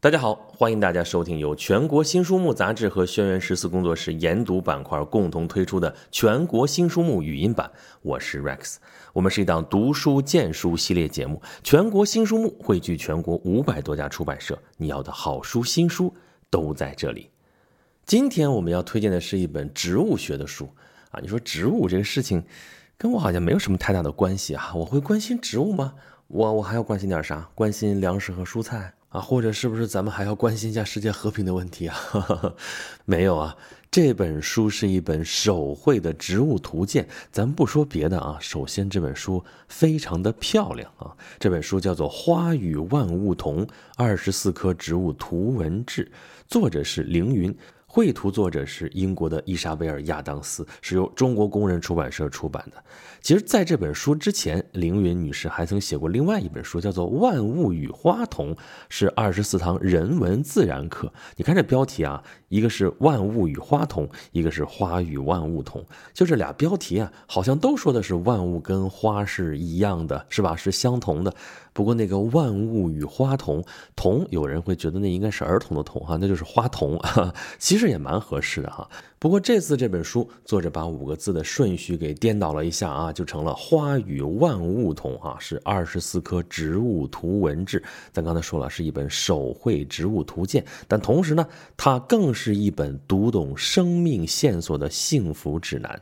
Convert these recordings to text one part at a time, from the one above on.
大家好，欢迎大家收听由全国新书目杂志和轩辕十四工作室研读板块共同推出的全国新书目语音版。我是 Rex，我们是一档读书荐书系列节目。全国新书目汇聚全国五百多家出版社，你要的好书新书都在这里。今天我们要推荐的是一本植物学的书啊。你说植物这个事情，跟我好像没有什么太大的关系啊。我会关心植物吗？我我还要关心点啥？关心粮食和蔬菜。啊，或者是不是咱们还要关心一下世界和平的问题啊？没有啊，这本书是一本手绘的植物图鉴。咱不说别的啊，首先这本书非常的漂亮啊。这本书叫做《花与万物同：二十四棵植物图文志》，作者是凌云。绘图作者是英国的伊莎贝尔·亚当斯，是由中国工人出版社出版的。其实，在这本书之前，凌云女士还曾写过另外一本书，叫做《万物与花同》，是二十四堂人文自然课。你看这标题啊，一个是“万物与花同”，一个是“花与万物同”，就这俩标题啊，好像都说的是万物跟花是一样的，是吧？是相同的。不过那个万物与花同”同，有人会觉得那应该是儿童的童哈，那就是花童，其实也蛮合适的哈。不过这次这本书作者把五个字的顺序给颠倒了一下啊，就成了花与万物同啊，是二十四棵植物图文志。咱刚才说了，是一本手绘植物图鉴，但同时呢，它更是一本读懂生命线索的幸福指南。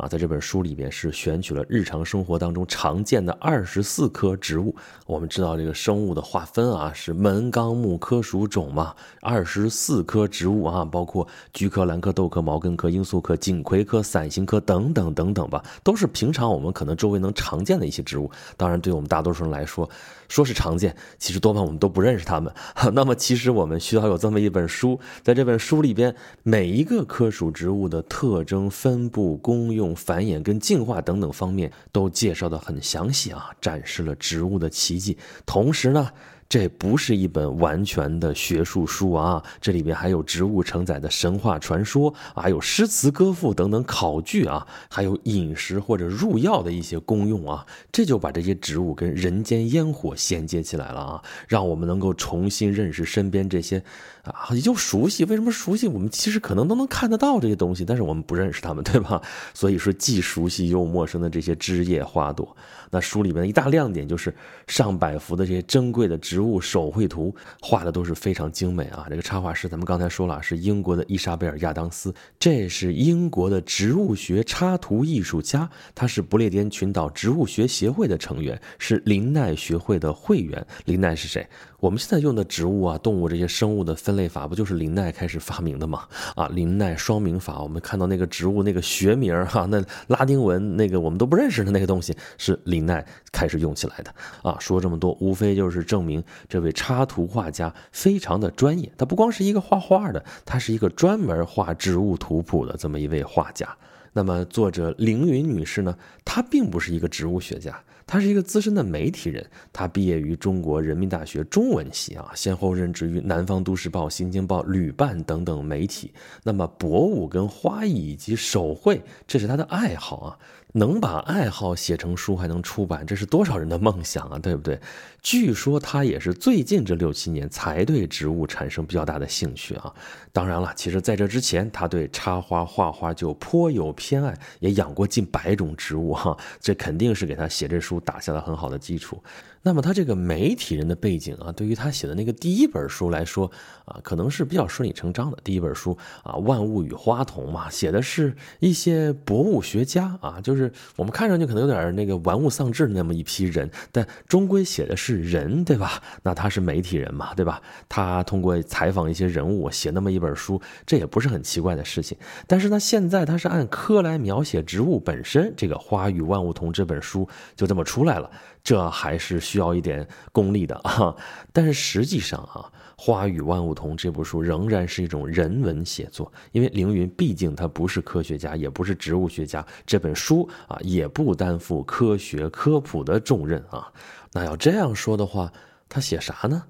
啊，在这本书里边是选取了日常生活当中常见的二十四棵植物。我们知道这个生物的划分啊，是门纲目科属种嘛，二十四棵植物啊，包括菊科、兰科、豆科、毛茛科、罂粟科、锦葵科、伞形科等等等等吧，都是平常我们可能周围能常见的一些植物。当然，对我们大多数人来说，说是常见，其实多半我们都不认识它们。那么，其实我们需要有这么一本书，在这本书里边，每一个科属植物的特征、分布、功用。繁衍跟进化等等方面都介绍的很详细啊，展示了植物的奇迹。同时呢。这不是一本完全的学术书啊，这里边还有植物承载的神话传说，还有诗词歌赋等等考据啊，还有饮食或者入药的一些功用啊，这就把这些植物跟人间烟火衔接起来了啊，让我们能够重新认识身边这些啊，又熟悉。为什么熟悉？我们其实可能都能看得到这些东西，但是我们不认识它们，对吧？所以说，既熟悉又陌生的这些枝叶花朵。那书里面的一大亮点就是上百幅的这些珍贵的植植物手绘图，画的都是非常精美啊。这个插画师咱们刚才说了是英国的伊莎贝尔·亚当斯，这是英国的植物学插图艺术家，他是不列颠群岛植物学协会的成员，是林奈学会的会员。林奈是谁？我们现在用的植物啊、动物这些生物的分类法，不就是林奈开始发明的吗？啊，林奈双名法，我们看到那个植物那个学名哈，那拉丁文那个我们都不认识的那个东西，是林奈开始用起来的啊。说这么多，无非就是证明这位插图画家非常的专业。他不光是一个画画的，他是一个专门画植物图谱的这么一位画家。那么作者凌云女士呢，她并不是一个植物学家。他是一个资深的媒体人，他毕业于中国人民大学中文系啊，先后任职于南方都市报、新京报、旅办等等媒体。那么博物跟花艺以及手绘，这是他的爱好啊。能把爱好写成书还能出版，这是多少人的梦想啊，对不对？据说他也是最近这六七年才对植物产生比较大的兴趣啊。当然了，其实在这之前，他对插花画画就颇有偏爱，也养过近百种植物哈。这肯定是给他写这书打下了很好的基础。那么他这个媒体人的背景啊，对于他写的那个第一本书来说啊，可能是比较顺理成章的。第一本书啊，《万物与花同》嘛，写的是一些博物学家啊，就是我们看上去可能有点那个玩物丧志的那么一批人，但终归写的是人，对吧？那他是媒体人嘛，对吧？他通过采访一些人物写那么一本书，这也不是很奇怪的事情。但是呢，现在他是按科来描写植物本身，这个《花与万物同》这本书就这么出来了。这还是需要一点功力的 啊！但是实际上啊，《花与万物同》这部书仍然是一种人文写作，因为凌云毕竟他不是科学家，也不是植物学家，这本书啊也不担负科学科普的重任啊。那要这样说的话，他写啥呢？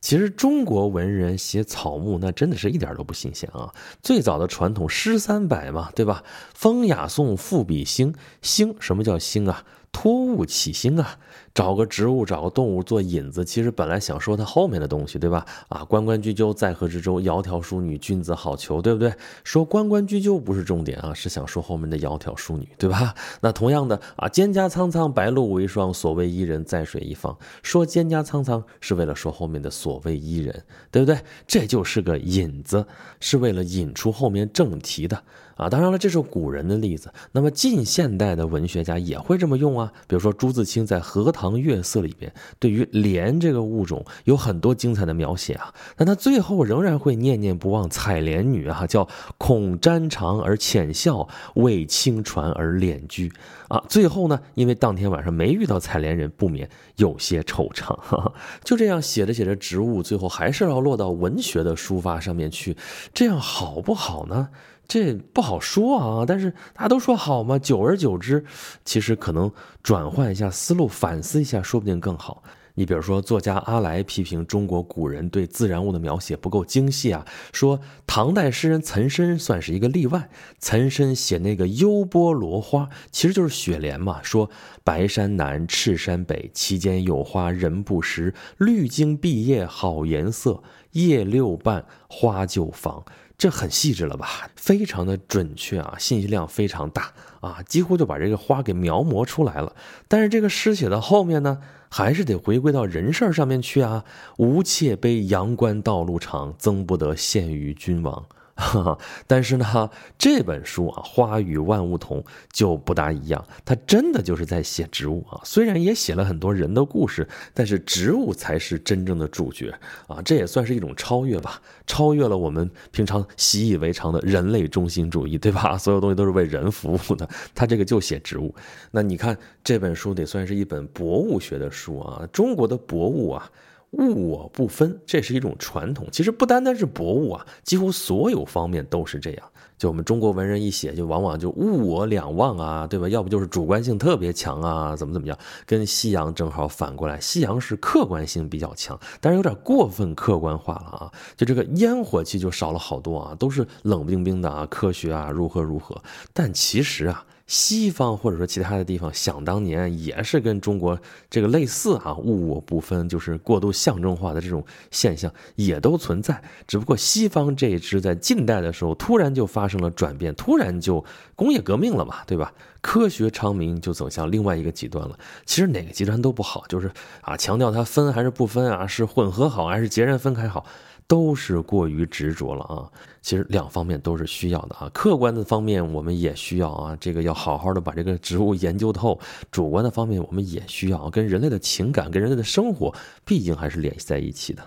其实中国文人写草木，那真的是一点都不新鲜啊！最早的传统诗三百嘛，对吧？风雅颂赋比兴，兴什么叫兴啊？托物起兴啊！找个植物，找个动物做引子，其实本来想说它后面的东西，对吧？啊，关关雎鸠，在河之洲，窈窕淑女，君子好逑，对不对？说关关雎鸠不是重点啊，是想说后面的窈窕淑女，对吧？那同样的啊，蒹葭苍苍，白露为霜，所谓伊人，在水一方。说蒹葭苍苍是为了说后面的所谓伊人，对不对？这就是个引子，是为了引出后面正题的。啊，当然了，这是古人的例子。那么近现代的文学家也会这么用啊。比如说朱自清在《荷塘月色》里边，对于莲这个物种有很多精彩的描写啊。但他最后仍然会念念不忘采莲女啊，叫恐沾裳而浅笑，为清船而敛居啊。最后呢，因为当天晚上没遇到采莲人，不免有些惆怅。就这样写着写着，植物最后还是要落到文学的抒发上面去，这样好不好呢？这不好说啊，但是大家都说好嘛，久而久之，其实可能转换一下思路，反思一下，说不定更好。你比如说，作家阿来批评中国古人对自然物的描写不够精细啊，说唐代诗人岑参算是一个例外。岑参写那个幽波罗花，其实就是雪莲嘛，说白山南，赤山北，其间有花人不识，绿茎碧叶好颜色，叶六瓣花就芳。这很细致了吧？非常的准确啊，信息量非常大啊，几乎就把这个花给描摹出来了。但是这个诗写到后面呢，还是得回归到人事上面去啊。吾妾悲阳关道路长，曾不得献于君王。哈 但是呢，这本书啊，《花与万物同》就不大一样，它真的就是在写植物啊。虽然也写了很多人的故事，但是植物才是真正的主角啊。这也算是一种超越吧，超越了我们平常习以为常的人类中心主义，对吧？所有东西都是为人服务的，他这个就写植物。那你看这本书得算是一本博物学的书啊，中国的博物啊。物我不分，这是一种传统。其实不单单是博物啊，几乎所有方面都是这样。就我们中国文人一写，就往往就物我两忘啊，对吧？要不就是主观性特别强啊，怎么怎么样？跟西洋正好反过来，西洋是客观性比较强，但是有点过分客观化了啊。就这个烟火气就少了好多啊，都是冷冰冰的啊，科学啊如何如何。但其实啊。西方或者说其他的地方，想当年也是跟中国这个类似啊，物我不分，就是过度象征化的这种现象也都存在。只不过西方这一支在近代的时候突然就发生了转变，突然就工业革命了嘛，对吧？科学昌明就走向另外一个极端了。其实哪个极端都不好，就是啊，强调它分还是不分啊，是混合好还是截然分开好。都是过于执着了啊！其实两方面都是需要的啊。客观的方面我们也需要啊，这个要好好的把这个植物研究透。主观的方面我们也需要，跟人类的情感、跟人类的生活，毕竟还是联系在一起的。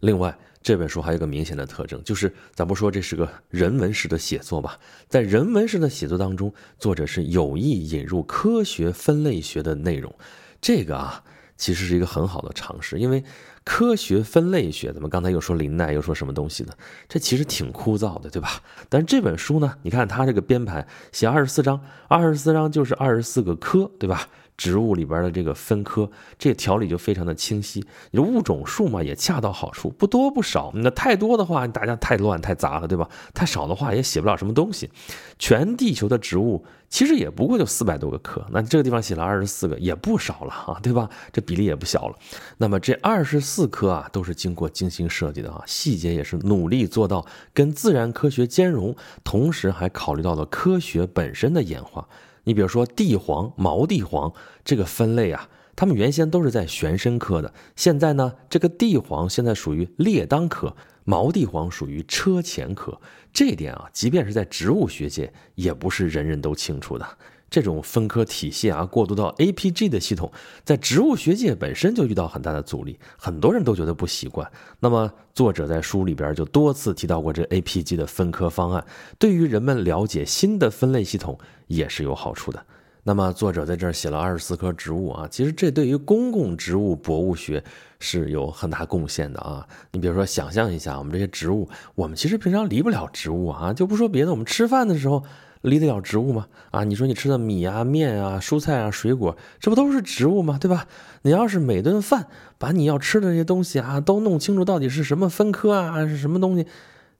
另外，这本书还有个明显的特征，就是咱不说这是个人文式的写作吧，在人文式的写作当中，作者是有意引入科学分类学的内容。这个啊，其实是一个很好的尝试，因为。科学分类学，咱们刚才又说林奈，又说什么东西呢？这其实挺枯燥的，对吧？但是这本书呢，你看它这个编排，写二十四章，二十四章就是二十四个科，对吧？植物里边的这个分科，这个条理就非常的清晰。你物种数嘛，也恰到好处，不多不少。那太多的话，大家太乱太杂了，对吧？太少的话，也写不了什么东西。全地球的植物其实也不过就四百多个科，那这个地方写了二十四个，也不少了啊，对吧？这比例也不小了。那么这二十四科啊，都是经过精心设计的啊，细节也是努力做到跟自然科学兼容，同时还考虑到了科学本身的演化。你比如说地黄、毛地黄这个分类啊，它们原先都是在玄参科的，现在呢，这个地黄现在属于列当科，毛地黄属于车前科。这点啊，即便是在植物学界，也不是人人都清楚的。这种分科体系啊，过渡到 APG 的系统，在植物学界本身就遇到很大的阻力，很多人都觉得不习惯。那么作者在书里边就多次提到过这 APG 的分科方案，对于人们了解新的分类系统也是有好处的。那么作者在这儿写了二十四棵植物啊，其实这对于公共植物博物学是有很大贡献的啊。你比如说，想象一下，我们这些植物，我们其实平常离不了植物啊，就不说别的，我们吃饭的时候。离得了植物吗？啊，你说你吃的米啊、面啊、蔬菜啊、水果，这不都是植物吗？对吧？你要是每顿饭把你要吃的这些东西啊都弄清楚，到底是什么分科啊，是什么东西，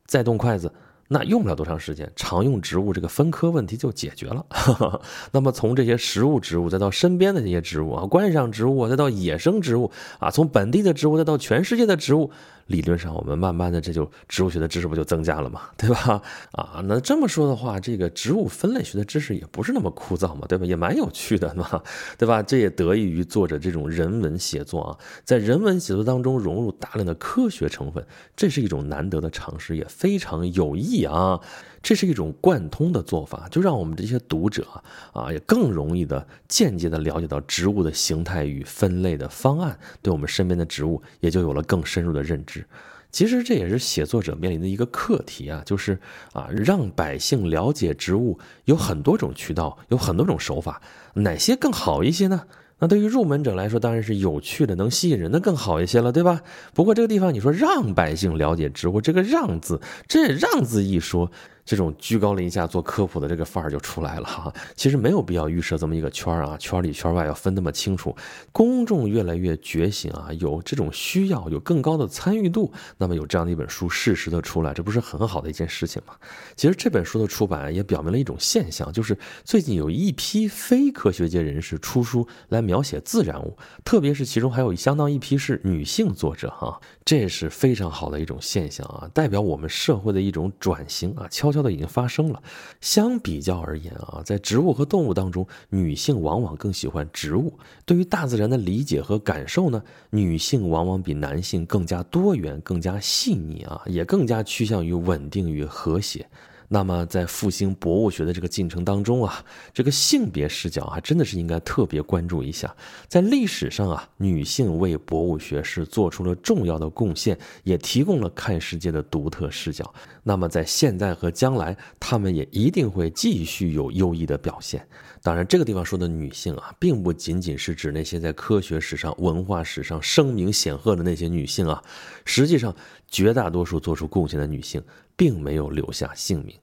再动筷子，那用不了多长时间，常用植物这个分科问题就解决了。那么从这些食物植物，再到身边的这些植物啊，观赏植物，再到野生植物啊，从本地的植物再到全世界的植物。理论上，我们慢慢的这就植物学的知识不就增加了嘛，对吧？啊，那这么说的话，这个植物分类学的知识也不是那么枯燥嘛，对吧？也蛮有趣的嘛，对吧？这也得益于作者这种人文写作啊，在人文写作当中融入大量的科学成分，这是一种难得的尝试，也非常有益啊。这是一种贯通的做法，就让我们这些读者啊，也更容易的间接的了解到植物的形态与分类的方案，对我们身边的植物也就有了更深入的认知。其实这也是写作者面临的一个课题啊，就是啊，让百姓了解植物有很多种渠道，有很多种手法，哪些更好一些呢？那对于入门者来说，当然是有趣的、能吸引人的更好一些了，对吧？不过这个地方你说让百姓了解植物，这个“让”字，这“让”字一说。这种居高临下做科普的这个范儿就出来了哈，其实没有必要预设这么一个圈儿啊，圈里圈外要分那么清楚。公众越来越觉醒啊，有这种需要，有更高的参与度，那么有这样的一本书适时的出来，这不是很好的一件事情吗？其实这本书的出版也表明了一种现象，就是最近有一批非科学界人士出书来描写自然物，特别是其中还有相当一批是女性作者哈，这是非常好的一种现象啊，代表我们社会的一种转型啊，悄悄。的已经发生了。相比较而言啊，在植物和动物当中，女性往往更喜欢植物。对于大自然的理解和感受呢，女性往往比男性更加多元、更加细腻啊，也更加趋向于稳定与和谐。那么，在复兴博物学的这个进程当中啊，这个性别视角还真的是应该特别关注一下。在历史上啊，女性为博物学是做出了重要的贡献，也提供了看世界的独特视角。那么，在现在和将来，她们也一定会继续有优异的表现。当然，这个地方说的女性啊，并不仅仅是指那些在科学史上、文化史上声名显赫的那些女性啊，实际上，绝大多数做出贡献的女性。并没有留下姓名。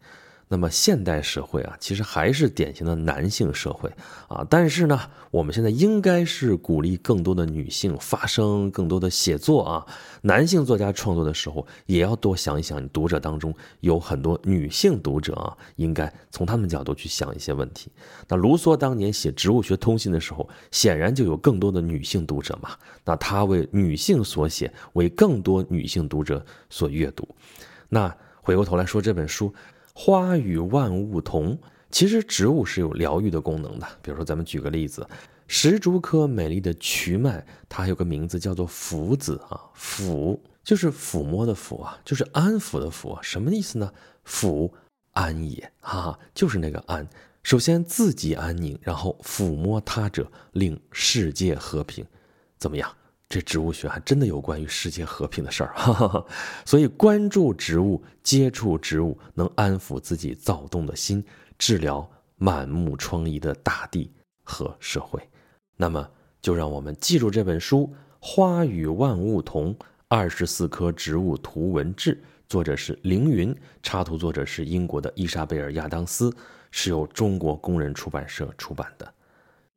那么现代社会啊，其实还是典型的男性社会啊。但是呢，我们现在应该是鼓励更多的女性发声，更多的写作啊。男性作家创作的时候，也要多想一想，你读者当中有很多女性读者啊，应该从他们角度去想一些问题。那卢梭当年写《植物学通信》的时候，显然就有更多的女性读者嘛。那他为女性所写，为更多女性读者所阅读。那。回过头来说这本书，《花与万物同》，其实植物是有疗愈的功能的。比如说，咱们举个例子，石竹科美丽的瞿麦，它还有个名字叫做抚子啊，抚就是抚摸的抚啊，就是安抚的抚，什么意思呢？抚安也哈啊，就是那个安。首先自己安宁，然后抚摸他者，令世界和平，怎么样？这植物学还真的有关于世界和平的事儿，所以关注植物、接触植物，能安抚自己躁动的心，治疗满目疮痍的大地和社会。那么，就让我们记住这本书《花与万物同：二十四棵植物图文志》，作者是凌云，插图作者是英国的伊莎贝尔·亚当斯，是由中国工人出版社出版的。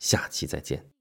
下期再见。